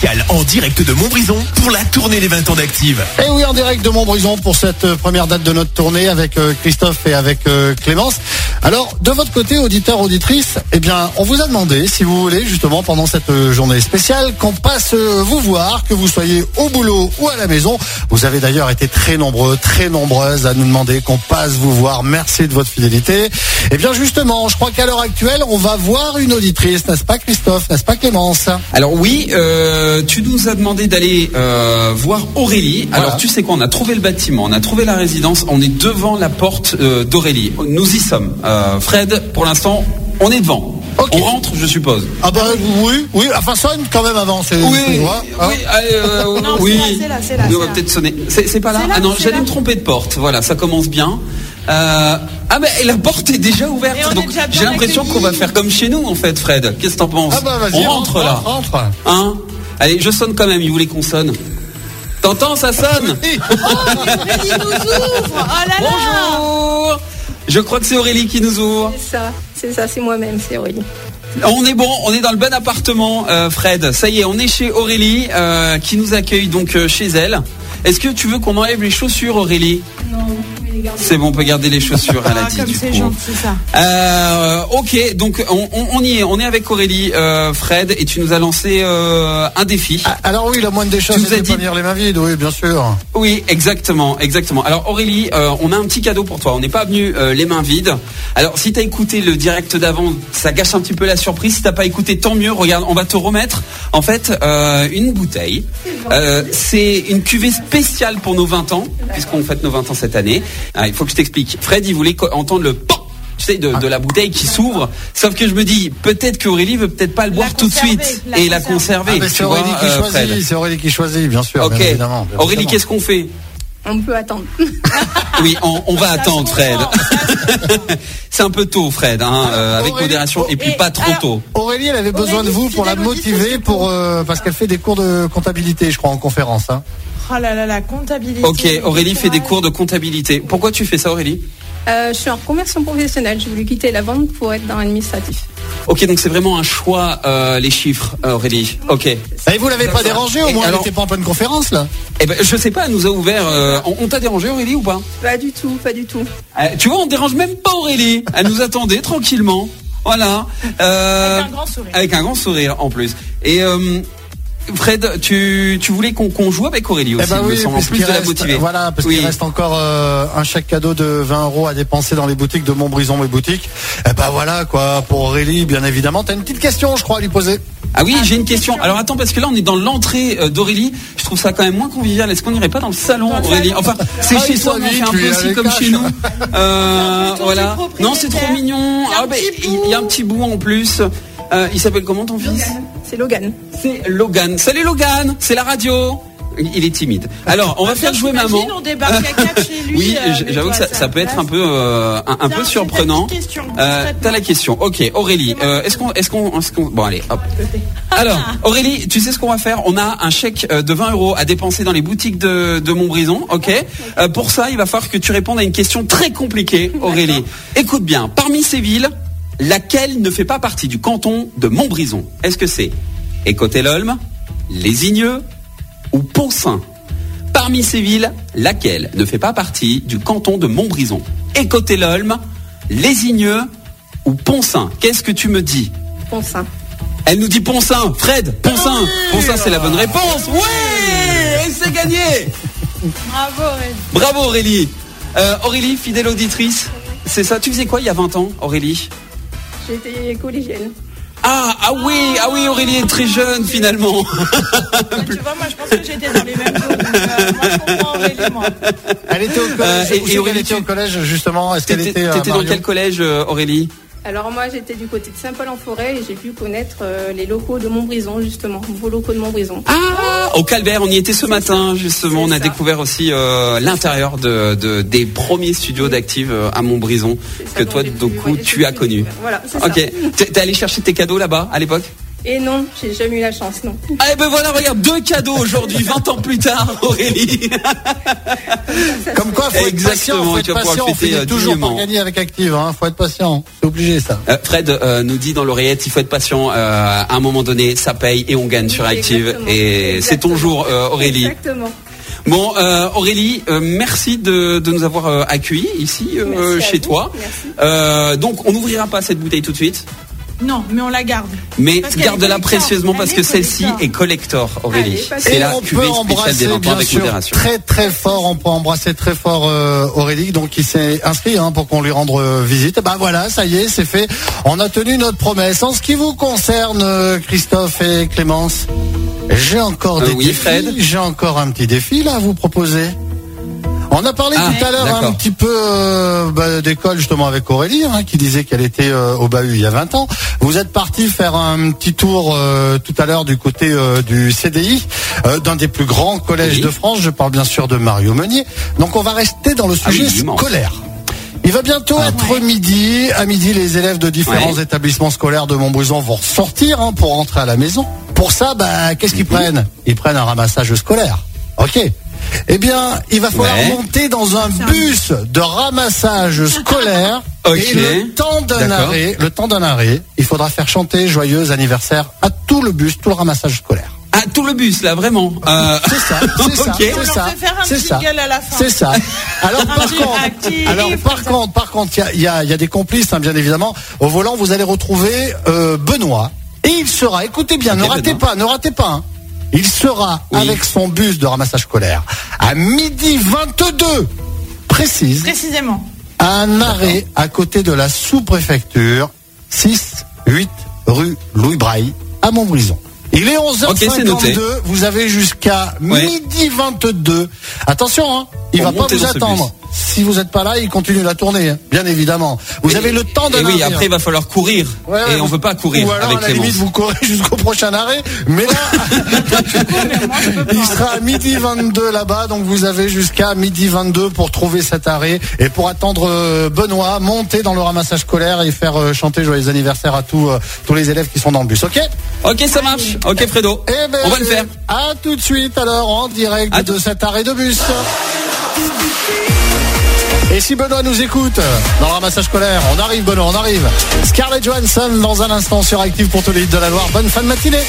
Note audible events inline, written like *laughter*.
spécial en direct de Montbrison pour la tournée des 20 ans d'Active. Et oui, en direct de Montbrison pour cette euh, première date de notre tournée avec euh, Christophe et avec euh, Clémence. Alors, de votre côté, auditeur, auditrice, eh bien, on vous a demandé si vous voulez justement pendant cette journée spéciale qu'on passe vous voir, que vous soyez au boulot ou à la maison. Vous avez d'ailleurs été très nombreux, très nombreuses à nous demander qu'on passe vous voir. Merci de votre fidélité. Eh bien, justement, je crois qu'à l'heure actuelle, on va voir une auditrice, n'est-ce pas Christophe, n'est-ce pas Clémence? Alors oui, euh, tu nous as demandé d'aller euh, voir Aurélie. Voilà. Alors tu sais quoi, on a trouvé le bâtiment, on a trouvé la résidence, on est devant la porte euh, d'Aurélie. Nous y sommes. Euh, Fred, pour l'instant, on est devant. On rentre, je suppose. Ah bah oui, oui, enfin sonne quand même avant. droit, hein. oui, euh, *laughs* Non, c'est oui. c'est là, c'est là, Oui, on va peut-être sonner. C'est pas là Ah non, j'allais me tromper de porte. Voilà, ça commence bien. Euh, ah ben la porte est déjà ouverte. Et Donc j'ai l'impression qu'on va faire comme chez nous en fait, Fred. Qu'est-ce que t'en penses Ah bah vas-y, On rentre, là. Rentre. Hein Allez, je sonne quand même. Il voulait qu'on sonne. T'entends, ça sonne *laughs* Aurélie nous ouvre Oh là là Bonjour. Je crois que c'est Aurélie qui nous ouvre. C'est ça, c'est ça, c'est moi-même, c'est Aurélie. On est bon, on est dans le bon appartement, euh, Fred. Ça y est, on est chez Aurélie, euh, qui nous accueille donc euh, chez elle. Est-ce que tu veux qu'on enlève les chaussures, Aurélie? Non, C'est bon, on peut garder les chaussures, elle a Ah, dit comme du c'est coup. gentil ça. Euh, ok, donc on, on- on y est, on est avec Aurélie, euh, Fred, et tu nous as lancé euh, un défi. Ah, Alors oui, la moindre des choses, c'est as de dit- pas venir les mains vides, oui, bien sûr. Oui, exactement, exactement. Alors Aurélie, euh, on a un petit cadeau pour toi. On n'est pas venu euh, les mains vides. Alors si t'as écouté le direct d'avant, ça gâche un petit peu la surprise. Si t'as pas écouté, tant mieux. Regarde, on va te remettre en fait euh, une bouteille. Euh, c'est une cuvée spéciale pour nos 20 ans, puisqu'on fête nos 20 ans cette année. Ah, il faut que je t'explique. Fred, il voulait entendre le pan tu sais, de, de la bouteille qui s'ouvre. Sauf que je me dis, peut-être qu'Aurélie veut peut-être pas le boire tout de suite la et la conserver. Ah, c'est Aurélie qui euh, Fred. choisit, c'est Aurélie qui choisit, bien sûr. Ok. bien évidemment, bien Aurélie, qu'est-ce qu'on fait? On peut attendre. *laughs* Oui, on, on va Ça attendre, Fred. *laughs* C'est un peu tôt, Fred, hein, euh, avec Aurélie- modération, et puis Et pas trop alors- tôt. Aurélie, elle avait besoin de vous pour la motiver, pour euh, parce qu'elle fait des cours de comptabilité, je crois, en conférence. Hein. Oh là là, la comptabilité. Ok, Aurélie fait des cours de comptabilité. Pourquoi tu fais ça, Aurélie Euh, je suis en reconversion professionnelle. J'ai voulu quitter la vente pour être dans l'administratif. Ok, donc c'est vraiment un choix, euh, les chiffres, euh, Aurélie. Ok. Et vous l'avez pas dérangé, au moins, elle alors- n'était pas en pleine conférence, là Eh ben, je sais pas, elle nous a ouvert. euh, on on t'a dérangé, Aurélie, ou pas Pas du tout, pas du tout. Euh, Tu vois, on dérange même pas Aurélie. Elle nous attendait tranquillement. Voilà. Euh, Avec un grand sourire. Avec un grand sourire en plus. Et euh, Fred, tu, tu voulais qu'on qu'on joue avec Aurélie aussi, Eh ben il me oui, semble, en puisqu'il plus de la motiver. Voilà, parce Oui. qu'il reste encore euh, un chèque cadeau de 20 euros à dépenser dans les boutiques de Montbrison et boutiques. Eh ben voilà, quoi, pour Aurélie, bien évidemment. T'as une petite question, je crois, à lui poser. Ah oui, j'ai une question. Alors attends, parce que là on est dans l'entrée euh, d'Aurélie. Je trouve ça quand même moins convivial. Est-ce qu'on n'irait pas dans le salon, Aurélie. Enfin, c'est Ah, chez *laughs* il soi, mais fait un peu aussi comme chez nous. Euh, voilà. Non, c'est trop mignon. Il y a un Ah, bah, petit il il y a un petit bout en plus. Il s'appelle comment ton fils? C'est Logan. C'est Logan. Salut Logan, c'est la radio. Il est timide. Alors, on va faire jouer maman. T'imagines, on débarque à quatre chez lui. *laughs* Oui, euh, j'avoue que ça, ça peut être un peu euh, un, peu surprenant. Euh. T'as la question. Ok, Aurélie. euh, est-ce qu'on, est-ce qu'on, est-ce qu'on, bon allez, hop. *laughs* Alors, Aurélie, tu sais ce qu'on va faire? On a un chèque euh, de 20 euros à dépenser dans les boutiques de, de Montbrison, ok? Euh, Pour ça, il va falloir que tu répondes à une question très compliquée, Aurélie. Écoute bien, parmi ces villes, laquelle ne fait pas partie du canton de Montbrison? Est-ce que c'est Écotelolme, Lésigneux ou Poncin? Parmi ces villes, laquelle ne fait pas partie du canton de Montbrison? Écotelolme, Lésigneux ou Poncin? Qu'est-ce que tu me dis? Poncin. elle nous dit Poncin, Fred, Poncin. Poncin, c'est la bonne réponse. Ouais, et c'est gagné. Bravo, Aurélie. Bravo Aurélie. Euh, Aurélie, fidèle auditrice. C'est ça? Tu faisais quoi il y a 20 ans, Aurélie? J'étais collégienne. Ah, ah oui, ah oui, Aurélie est très jeune finalement. Ouais, *laughs* tu vois, moi, je pense que j'étais dans les mêmes zones. donc, euh, moi, je comprends Aurélie, moi. Elle était au collège. Euh, et- Aurélie, était tu- au collège, justement Est-ce qu'elle T'étais était à t'étais dans quel collège, euh, Aurélie? Alors moi, j'étais du côté de Saint-Paul-en-Forêt et j'ai pu connaître euh, les locaux de Montbrison, justement, vos locaux de Montbrison. Ah, au Calvaire, on y était ce matin justement. On a ça. découvert aussi euh, l'intérieur de, de- des premiers studios d'Active euh, à Montbrison ça que toi, du coup, tu as connu. Voilà, c'est ça. Ok. T'es allé chercher tes cadeaux là-bas à l'époque? Et non, j'ai jamais eu la chance, non. Ah, *laughs* et ben voilà, regarde, deux cadeaux aujourd'hui, 20 ans plus tard, Aurélie. *laughs* Comme quoi, faut être patient, Exactement, faut tu être vas pouvoir patient. On finit euh, toujours par gagner avec Active, hein. Faut être patient. C'est obligé, ça. Euh, Fred euh, nous dit dans l'oreillette, il faut être patient. euh, à un moment donné, ça paye et on gagne sur Active. exactement. Et c'est ton Exactement. jour, euh, Aurélie. Exactement. Bon, euh, Aurélie, euh, merci de, de nous avoir euh, accueillis ici euh, chez toi. Merci. Euh, donc, on n'ouvrira pas cette bouteille tout de suite, Non, mais on la garde. mais garde-la précieusement parce que celle-ci est collector, Aurélie. C'est Et la on cuvée peut embrasser des 20 ans bien avec sûr modération. très très fort. On peut embrasser très fort euh, Aurélie, donc qui s'est inscrit hein, pour qu'on lui rende euh, visite. Et ben voilà, ça y est, c'est fait. On a tenu notre promesse. En ce qui vous concerne, euh, Christophe et Clémence, j'ai encore Euh, des oui, défis. J'ai encore un petit défi là à vous proposer. On a parlé Ah, tout à l'heure un petit peu euh, bah, d'école justement avec Aurélie, hein, qui disait qu'elle était euh, au bahut il y a 20 ans. Vous êtes parti faire un petit tour euh, tout à l'heure du côté euh, du CDI, euh, d'un des plus grands collèges Oui. de France. Je parle bien sûr de Mario Meunier. Donc on va rester dans le Ah sujet scolaire. Il va bientôt Ah. être Ouais. midi. À midi, les élèves de différents Ouais. établissements scolaires de Montbrison vont sortir hein, pour rentrer à la maison. Pour ça, bah, qu'est-ce Mhm. qu'ils prennent? Ils prennent un ramassage scolaire. Ok. Eh bien, il va falloir Ouais. monter dans un bus de ramassage scolaire. *laughs* Et le temps d'un arrêt, le temps d'un arrêt, il faudra faire chanter joyeux anniversaire à tout le bus, tout le ramassage scolaire. Ah, tout le bus, là, vraiment. Euh, C'est ça, *laughs* c'est ça, Ok. c'est ça, fait faire un c'est ça, jingle à la fin. c'est ça. Alors par contre, actif, alors par contre, par contre, il y a, il y a- il y a des complices, hein, bien évidemment. Au volant, vous allez retrouver euh, Benoît, et il sera. Écoutez bien, ne ratez Benoît. pas, ne ratez pas. hein. Il sera Oui. avec son bus de ramassage scolaire à midi 22, précise, Précisément. à un arrêt à côté de la sous-préfecture 6 8 rue Louis Braille à Montbrison. Il est 11h52, Ok, c'est noté. vous avez jusqu'à Ouais. midi 22. Attention, hein, il Pour va pas vous attendre. Si vous n'êtes pas là, il continue la tournée, hein, bien évidemment. Vous avez le temps de Et oui, après, il va falloir courir. Ouais, ouais, et on vous- veut pas courir Ou alors, avec à la limite, vous courez *laughs* jusqu'au prochain arrêt. Mais là, *laughs* il sera à midi 22 là-bas. Donc, vous avez jusqu'à midi 22 pour trouver cet arrêt. Et pour attendre euh, Benoît, monter dans le ramassage scolaire et faire euh, chanter joyeux anniversaire à tous, euh, tous les élèves qui sont dans le bus. OK? Ok, ça marche. Ok, Fredo. Eh ben, on va le faire. À tout de suite, alors, en direct À de cet arrêt de bus. Et si Benoît nous écoute dans le ramassage scolaire, on arrive Benoît, on arrive. Scarlett Johansson dans un instant sur Active pour tous les hits de la Loire. Bonne fin de matinée.